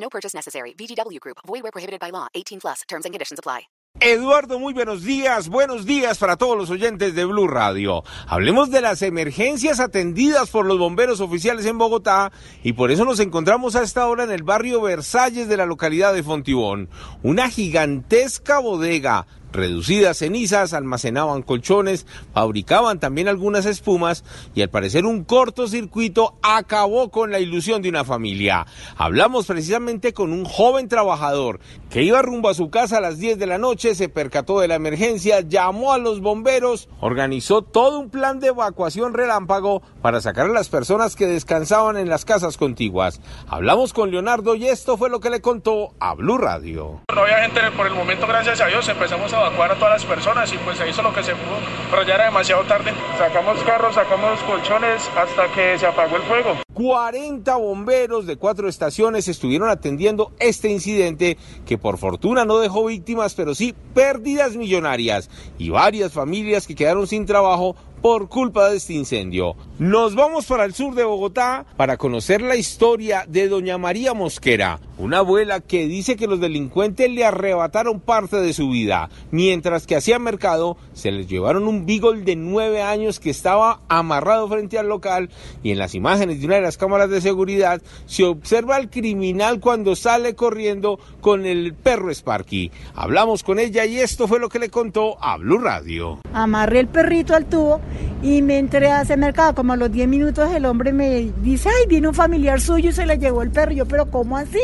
No purchase necessary. VGW Group. Void where prohibited by law. 18 plus. Terms and conditions apply. Eduardo, muy buenos días. Buenos días para todos los oyentes de Blue Radio. Hablemos de las emergencias atendidas por los bomberos oficiales en Bogotá y por eso nos encontramos a esta hora en el barrio Versalles de la localidad de Fontibón. Una gigantesca bodega reducidas cenizas, almacenaban colchones, fabricaban también algunas espumas y al parecer un cortocircuito acabó con la ilusión de una familia. Hablamos precisamente con un joven trabajador que iba rumbo a su casa a las 10 de la noche, se percató de la emergencia, llamó a los bomberos, organizó todo un plan de evacuación relámpago para sacar a las personas que descansaban en las casas contiguas. Hablamos con Leonardo y esto fue lo que le contó a Blue Radio. No había gente por el momento, gracias a Dios, empezamos a evacuar a todas las personas y pues se hizo lo que se pudo, pero ya era demasiado tarde. Sacamos carros, sacamos colchones hasta que se apagó el fuego. 40 bomberos de cuatro estaciones estuvieron atendiendo este incidente que por fortuna no dejó víctimas, pero sí pérdidas millonarias y varias familias que quedaron sin trabajo por culpa de este incendio. Nos vamos para el sur de Bogotá para conocer la historia de doña María Mosquera, una abuela que dice que los delincuentes le arrebataron parte de su vida, mientras que hacía mercado se les llevaron un beagle de nueve años que estaba amarrado frente al local y en las imágenes de una de las cámaras de seguridad se observa al criminal cuando sale corriendo con el perro Sparky. Hablamos con ella y esto fue lo que le contó a Blue Radio. Amarré el perrito al tubo y me entré a ese mercado. Como a los 10 minutos el hombre me dice, ay, viene un familiar suyo y se le llevó el perro. Yo, pero ¿cómo así?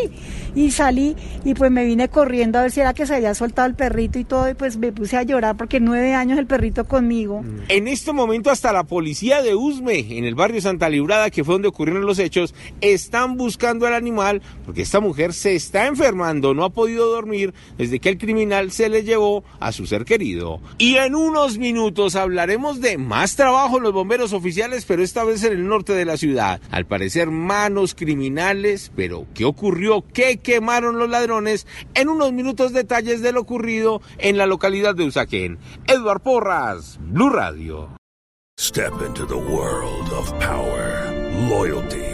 Y salí y pues me vine corriendo a ver si era que se había soltado el perrito y todo. Y pues me puse a llorar porque nueve años el perrito conmigo. En este momento hasta la policía de Usme, en el barrio Santa Librada, que fue donde ocurrieron los hechos, están buscando al animal porque esta mujer se está enfermando, no ha podido dormir desde que el criminal se le llevó a su ser querido. Y en unos minutos hablaremos de más trabajo los bomberos oficiales, pero esta vez en el norte de la ciudad. Al parecer manos criminales, pero ¿qué ocurrió? ¿Qué quemaron los ladrones? En unos minutos detalles de lo ocurrido en la localidad de Usaquén. Eduard Porras, Blue Radio. Step into the world of power, loyalty,